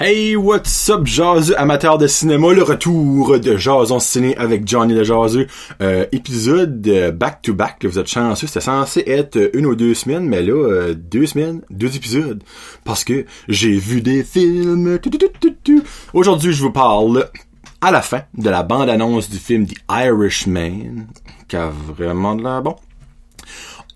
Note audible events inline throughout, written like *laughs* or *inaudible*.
Hey, what's up, jaseux amateurs de cinéma, le retour de Jason Ciné avec Johnny jaseux. Euh, épisode euh, back to back, vous êtes chanceux, c'était censé être une ou deux semaines, mais là, euh, deux semaines, deux épisodes, parce que j'ai vu des films. Aujourd'hui, je vous parle à la fin de la bande-annonce du film The Irishman, qui a vraiment de l'air bon.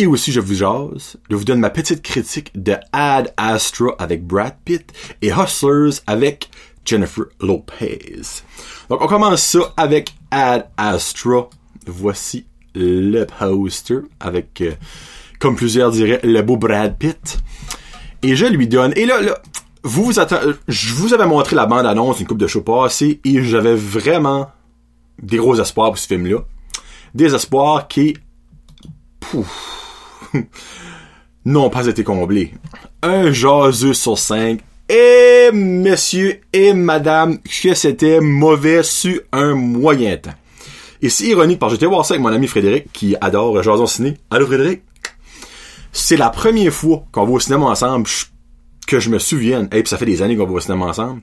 Et aussi, je vous jase, je vous donne ma petite critique de Ad Astra avec Brad Pitt et Hustlers avec Jennifer Lopez. Donc, on commence ça avec Ad Astra. Voici le poster avec, euh, comme plusieurs diraient, le beau Brad Pitt. Et je lui donne, et là, là, vous attendez, je vous avais montré la bande-annonce une coupe de show passé et j'avais vraiment des gros espoirs pour ce film-là. Des espoirs qui, pouf, *laughs* n'ont pas été comblés. Un jaseux sur cinq. Et monsieur et madame, que c'était mauvais sur un moyen temps. Et c'est ironique parce que j'étais voir ça avec mon ami Frédéric qui adore Jason Ciné. Allô Frédéric? C'est la première fois qu'on va au cinéma ensemble que je me souvienne, et puis ça fait des années qu'on va au cinéma ensemble,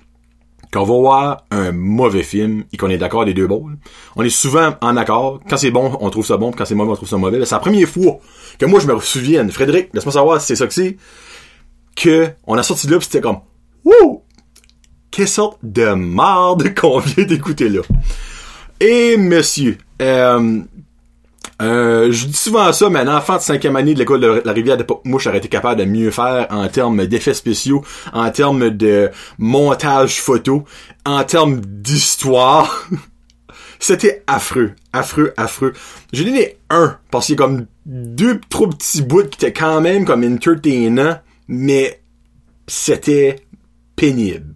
qu'on va voir un mauvais film et qu'on est d'accord des deux bons. On est souvent en accord. Quand c'est bon, on trouve ça bon, quand c'est mauvais, on trouve ça mauvais. C'est la première fois que moi je me souvienne, Frédéric, laisse-moi savoir si c'est ça que c'est, on a sorti de là pis c'était comme Wouh! Quelle sorte de marde *laughs* qu'on vient d'écouter là. Et monsieur, euh, euh, je dis souvent ça, mais un enfant de cinquième année de l'école de la rivière de Mouche aurait été capable de mieux faire en termes d'effets spéciaux, en termes de montage photo, en termes d'histoire. *laughs* C'était affreux, affreux, affreux. J'ai donné un, parce qu'il y a comme deux trop petits bouts qui étaient quand même comme entertainants, mais c'était pénible.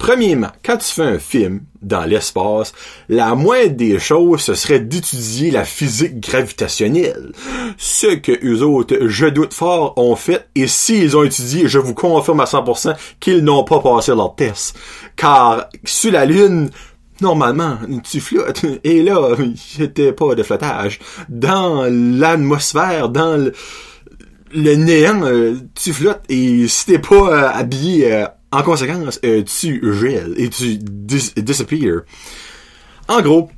Premièrement, quand tu fais un film dans l'espace, la moindre des choses, ce serait d'étudier la physique gravitationnelle. Ce que eux autres, je doute fort, ont fait, et s'ils ont étudié, je vous confirme à 100% qu'ils n'ont pas passé leur test. Car, sur la Lune, normalement, tu flottes. Et là, c'était pas de flottage. Dans l'atmosphère, dans le, néant, euh, tu flottes. Et si t'es pas euh, habillé euh, en conséquence, euh, tu gèles et tu dis disappear. En gros,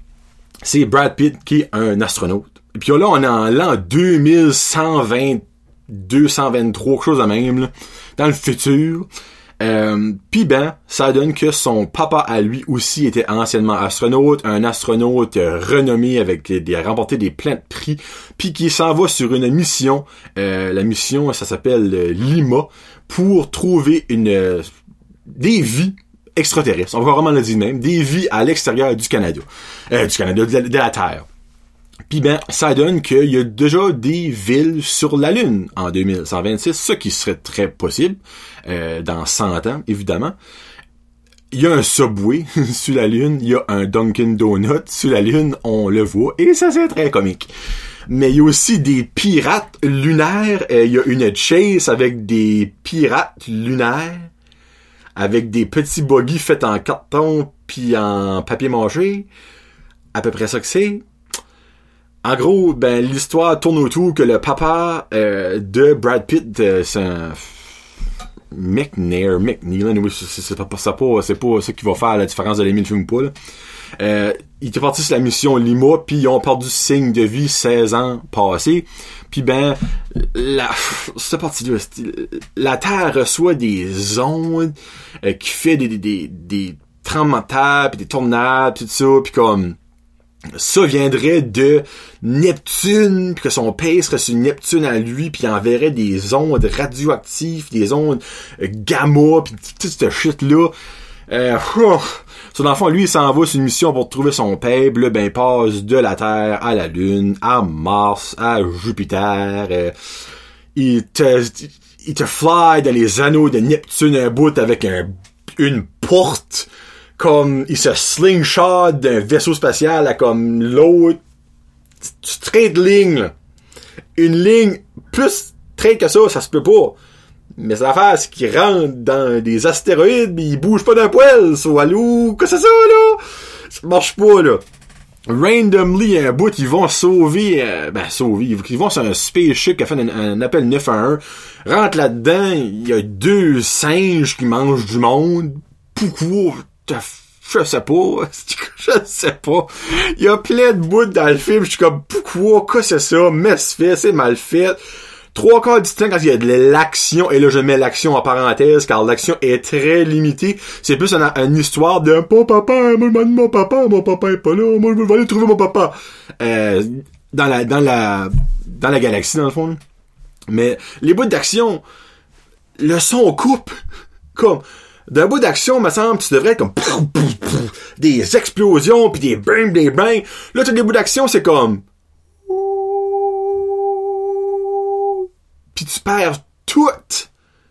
c'est Brad Pitt qui est un astronaute. Puis là, on est en l'an 2120, 223, quelque chose de même, là, dans le futur. Euh, Puis ben, ça donne que son papa à lui aussi était anciennement astronaute, un astronaute renommé avec des, a remporté des plein de prix, puis qui s'en va sur une mission. Euh, la mission, ça s'appelle Lima, pour trouver une des vies extraterrestres. On va vraiment le dire même, des vies à l'extérieur du Canada, euh, du Canada de la, Terre. Puis ben, ça donne qu'il y a déjà des villes sur la Lune en 2126, ce qui serait très possible euh, dans 100 ans, évidemment. Il y a un Subway *laughs* sur la Lune, il y a un Dunkin' Donut sur la Lune, on le voit, et ça c'est très comique. Mais il y a aussi des pirates lunaires, euh, il y a une chase avec des pirates lunaires, avec des petits buggy faits en carton puis en papier mâché. À peu près ça que c'est. En gros, ben l'histoire tourne autour que le papa euh, de Brad Pitt, euh, c'est un McNair, McNeil, c'est pas ça pas c'est pas ça qui va faire la différence de l'aimer le film ou pas. Là. Euh, il était parti sur la mission Lima, puis ils ont perdu signe de vie 16 ans passés. Puis ben, la, c'est parti là, la Terre reçoit des ondes euh, qui fait des, des, tremblements de terre, puis des tornades, tout ça, puis comme ça viendrait de Neptune, puis que son père serait sur Neptune à lui, puis il enverrait des ondes radioactives, des ondes euh, gamma, puis tout ce shit-là. Euh, sur l'enfant, lui, il s'en va sur une mission pour trouver son père, là, ben, passe de la Terre à la Lune, à Mars, à Jupiter, euh, il te, il te fly dans les anneaux de Neptune un bout avec un, une porte, comme il se slingshot d'un vaisseau spatial à comme l'autre straight ligne une ligne plus straight que ça ça se peut pas mais l'affaire c'est qu'il rentre dans des astéroïdes mais il bouge pas d'un poil so allô? Que c'est ça là? Ça marche pas là. Randomly un bout ils vont sauver euh, ben sauver ils vont sur un spaceship qui a fait un, un appel 911 rentre là-dedans il y a deux singes qui mangent du monde. Pourquoi, je sais pas, *laughs* je sais pas. Il y a plein de bouts dans le film, je suis comme, pourquoi, quoi c'est ça, mais c'est fait, c'est mal fait. Trois quarts du temps, quand il y a de l'action, et là je mets l'action en parenthèse, car l'action est très limitée, c'est plus une, histoire de « Mon papa, moi je mon papa, mon papa est pas là, moi je vais aller trouver mon papa euh, dans la dans la dans la galaxie, dans le fond. Mais les bouts d'action, le son coupe. Comme, d'un bout d'action, me semble, tu devrais être comme des explosions puis des bang des bang. Là, t'as des bouts d'action, c'est comme tu perds tout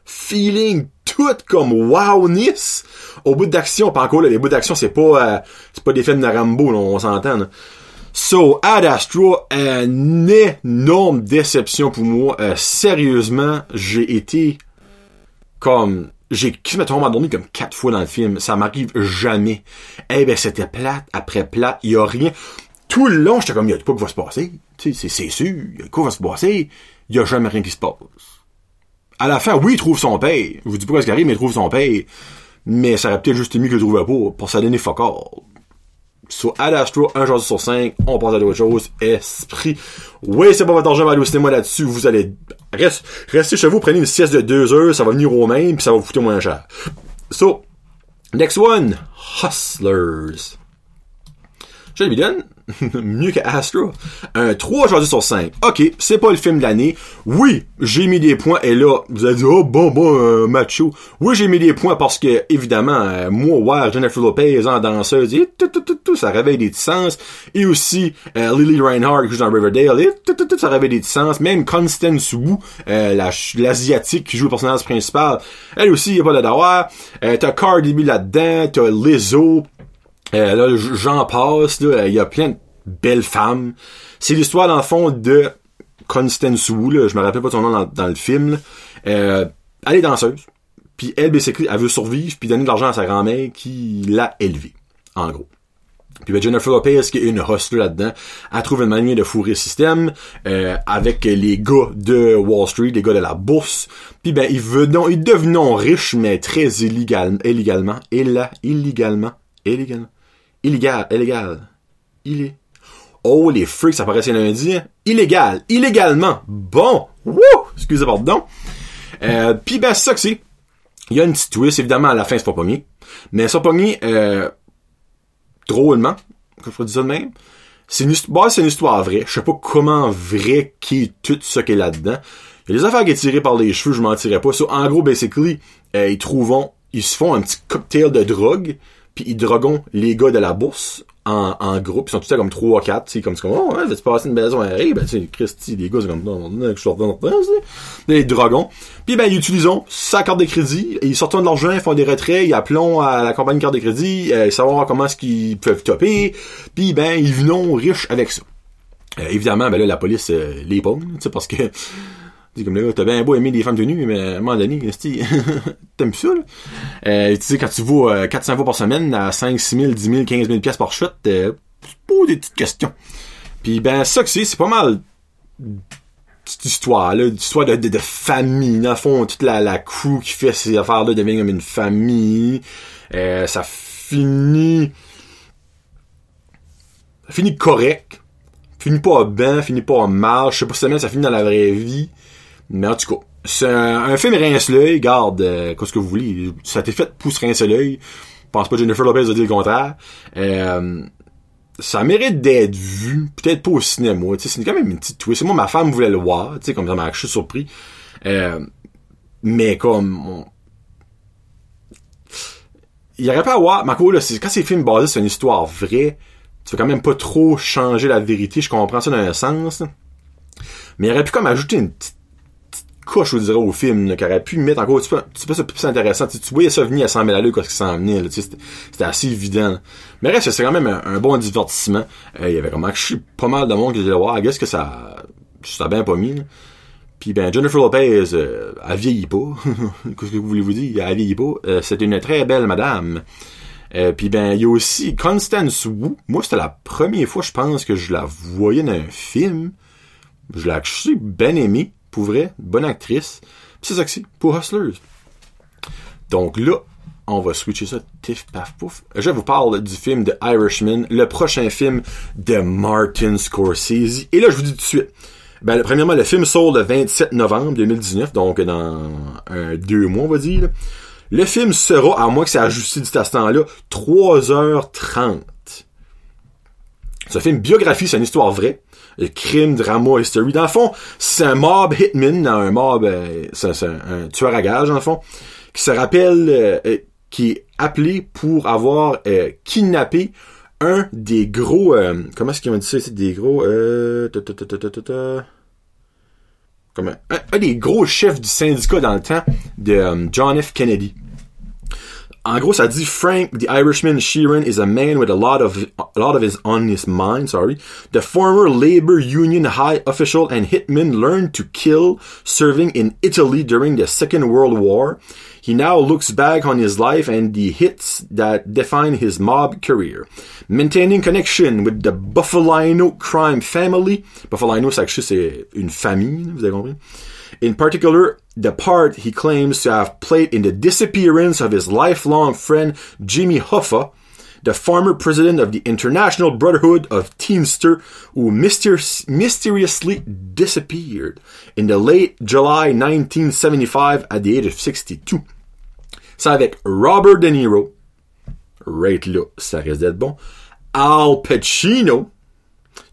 feeling, tout comme wowness au bout d'action. Pas encore, là, les bouts d'action, c'est pas, euh, c'est pas des films de Rambo, on s'entend. So, Ad Astra, une énorme déception pour moi. Euh, sérieusement, j'ai été comme j'ai quasiment dormi comme quatre fois dans le film. Ça m'arrive jamais. Eh ben, c'était plate après plate. Il y a rien. Tout le long, j'étais comme, il y a quoi qui va se passer. Sais, c'est sûr. Il y a quoi qui va se passer. Il y a jamais rien qui se passe. À la fin, oui, il trouve son père. Je vous dis pas ce qui arrive, mais il trouve son père. Mais ça aurait peut-être juste mieux que le trouvait pas. Pour ça donner fuck all. Sur Ad Astro, un jour sur cinq, on passe à d'autres choses. Esprit. Oui, c'est pas votre argent, aller au cinéma là-dessus. Vous allez, reste, restez chez vous, prenez une sieste de deux heures, ça va venir au même, puis ça va vous coûter moins cher. So, next one, Hustlers. Je le donne mieux que Astro. Un 3 aujourd'hui sur 5. Ok, c'est pas le film de l'année. Oui, j'ai mis des points et là, vous allez dire, oh bon, bon, euh, macho. Oui, j'ai mis des points parce que, évidemment, euh, moi, ouais, Jennifer Lopez en danseuse, et tout, tout, tout, tout, ça réveille des sens. Et aussi, euh, Lily Reinhardt qui joue dans Riverdale, et tout, tout, tout, ça réveille des sens. Même Constance Wu, l'asiatique qui joue le personnage principal, elle aussi, y a pas de d'avoir. t'as Cardi B là-dedans, t'as Lizzo, euh, là, j'en passe, il y a plein de belles femmes. C'est l'histoire, dans le fond, de Constance Wu, là, je me rappelle pas son nom dans, le film. Euh, elle est danseuse. Puis elle, basically, elle veut survivre puis donner de l'argent à sa grand-mère qui l'a élevée, en gros. Puis ben, Jennifer Lopez, qui est une hustler là-dedans, a trouvé une manière de fourrer le système euh, avec les gars de Wall Street, les gars de la bourse. Puis ben, ils, venons, ils devenons riches, mais très illégal, illégalement. Et là, illégalement. Illégalement illégal, illégal. Il est. Oh, les freaks, ça paraissait lundi. Illégal, illégalement. Bon, wouh, excusez pardon. Euh, puis ben ça que c'est. Il y a une petite twist, évidemment, à la fin, c'est pas pogné. Mais ça pogné, euh, drôlement, que je dire ça de même. C'est une, bah, c'est une histoire vraie. Je sais pas comment vrai qui est tout ce qui est là-dedans. Il y a des affaires qui sont tirées par les cheveux, je m'en tirerai pas. So, en gros, basically, euh, ils trouvent, ils se font un petit cocktail de drogue puis ils droguent les gars de la bourse en, en groupe, ils sont tous là comme 3 ou 4, tu comme c'est comme oh ouais, vas-tu passer une belle soirée? Ben tu Christy, les gars c'est comme non, non, je sors dans les dragons. Puis ben ils utilisent sa carte de crédit, ils sortent de l'argent, ils font des retraits, ils appellent à la compagnie carte de crédit, euh, savoir comment est-ce qu'ils peuvent topper, puis ben ils viennent riches avec ça. Euh, évidemment, ben là la police euh, les pogne, tu sais parce que Dis comme là, t'as bien beau aimer des femmes tenues, mais à un moment donné, *laughs* t'aimes ça, là? Euh, tu sais, quand tu vas euh, 400 fois par semaine à 5, 6 000, 10 000, 15 000 pièces par chute, euh, pas des petites questions. Puis ben, ça que c'est, c'est pas mal cette histoire là, de, de, famille. Dans le fond, toute la, la crew qui fait ces affaires-là devient comme une famille. Euh, ça finit... Ça finit correct. Finit pas bien, finit pas mal. Je sais pas si ça finit dans la vraie vie. Mais en tout cas, c'est un, film rince l'œil, garde, euh, qu'est-ce que vous voulez. Ça été fait pour se rincer l'œil. Je pense pas que Jennifer Lopez a dit le contraire. Euh, ça mérite d'être vu, peut-être pas au cinéma. C'est quand même une petite twist. Moi, ma femme voulait le voir, tu sais, comme ça m'a je suis surpris. Euh, mais comme il y aurait pas à voir, Marco, là, quand c'est film basé sur une histoire vraie, tu veux quand même pas trop changer la vérité, je comprends ça dans un sens. Mais il aurait pu comme ajouter une petite couche, je vous dirais, au film, qui aurait pu mettre encore un petit peu, ça plus intéressant. Tu, tu voyais ça venir à 100 000 à l'heure quand il s'en venait, c'était assez évident. Mais reste, c'est quand même un, bon divertissement. Euh, il y avait vraiment je suis pas mal de monde qui disait, wow, qu'est-ce que ça, ça a bien pas mis, Puis ben, Jennifer Lopez, euh, elle vieillit pas. *laughs* Qu'est-ce que vous voulez vous dire? Elle vieillit pas. Euh, c'est une très belle madame. Euh, puis ben, il y a aussi Constance Wu. Moi, c'était la première fois, je pense, que je la voyais dans un film. Je l'ai bien aimé pour vrai, bonne actrice. que c'est, pour Hustlers. Donc là, on va switcher ça, tif, paf, pouf. Je vous parle du film de Irishman, le prochain film de Martin Scorsese. Et là, je vous dis tout de suite, ben, premièrement, le film sort le 27 novembre 2019, donc dans deux mois, on va dire. Le film sera, à moins que ça ajusté du ce temps-là, 3h30. C'est un film biographie, c'est une histoire vraie. Crime, drama, history. Dans le fond, c'est un mob hitman, un mob, euh, c'est un, tueur à gage, dans le fond, qui se rappelle, euh, euh, qui est appelé pour avoir kidnappé un des gros, comment est-ce qu'ils ont dit ça, c'est des gros, comme un, un, des gros chefs du syndicat dans le temps de John F. Kennedy. En gros, ça dit Frank, the Irishman Sheeran is a man with a lot of a lot of his on his mind. Sorry, the former labor union high official and hitman learned to kill, serving in Italy during the Second World War. He now looks back on his life and the hits that define his mob career, maintaining connection with the Buffalino crime family. Buffalino, c'est une famille, vous avez compris. In particular, the part he claims to have played in the disappearance of his lifelong friend Jimmy Hoffa, the former president of the International Brotherhood of Teamster, who myster- mysteriously disappeared in the late July 1975 at the age of 62. C'est avec Robert De Niro, right là, ça risque d'être bon, Al Pacino,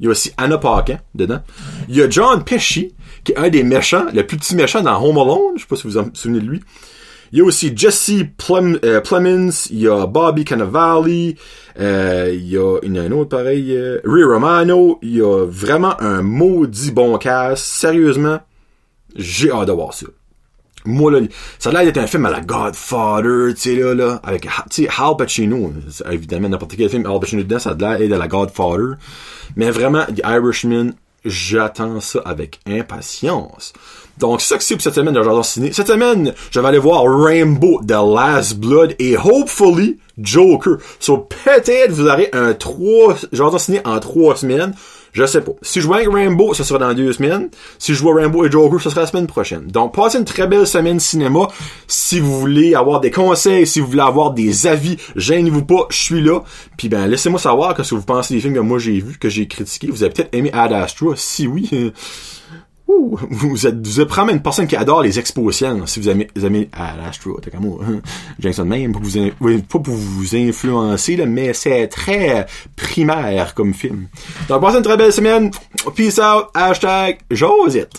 il y a aussi Anna Paquin dedans, il y a John Pesci, qui est un des méchants, le plus petit méchant dans Home Alone. Je sais pas si vous vous souvenez de lui. Il y a aussi Jesse Plum, euh, il y a Bobby Cannavale, euh, il y a une, un autre pareil, euh, Ray Romano, il y a vraiment un maudit bon cast. Sérieusement, j'ai hâte de voir ça. Moi, là, ça a l'air d'être un film à la Godfather, tu sais, là, là, avec, tu Hal Pacino. Évidemment, n'importe quel film, Hal Pacino dedans, ça a l'air d'être de la Godfather. Mais vraiment, The Irishman, J'attends ça avec impatience. Donc, ça que c'est pour cette semaine de Jardin Ciné. Cette semaine, je vais aller voir Rainbow The Last Blood et hopefully Joker. So, peut-être vous aurez un 3, Jardin Ciné en 3 semaines. Je sais pas. Si je vois avec Rainbow, ça sera dans deux semaines. Si je vois Rainbow et Joker, ce sera la semaine prochaine. Donc, passez une très belle semaine cinéma. Si vous voulez avoir des conseils, si vous voulez avoir des avis, gênez-vous pas, je suis là. Puis ben, laissez-moi savoir ce que vous pensez des films que moi j'ai vus, que j'ai critiqués. Vous avez peut-être aimé Ad Astra. Si oui, *laughs* Ouh, *laughs* vous êtes, vous êtes probablement une personne qui adore les expos si vous aimez, vous aimez, ah, l'Astro, t'as comme moi, ça de même, pour vous, pas pour vous influencer, là, mais c'est très primaire comme film. Donc, passez une très belle semaine. Peace out, hashtag Josette.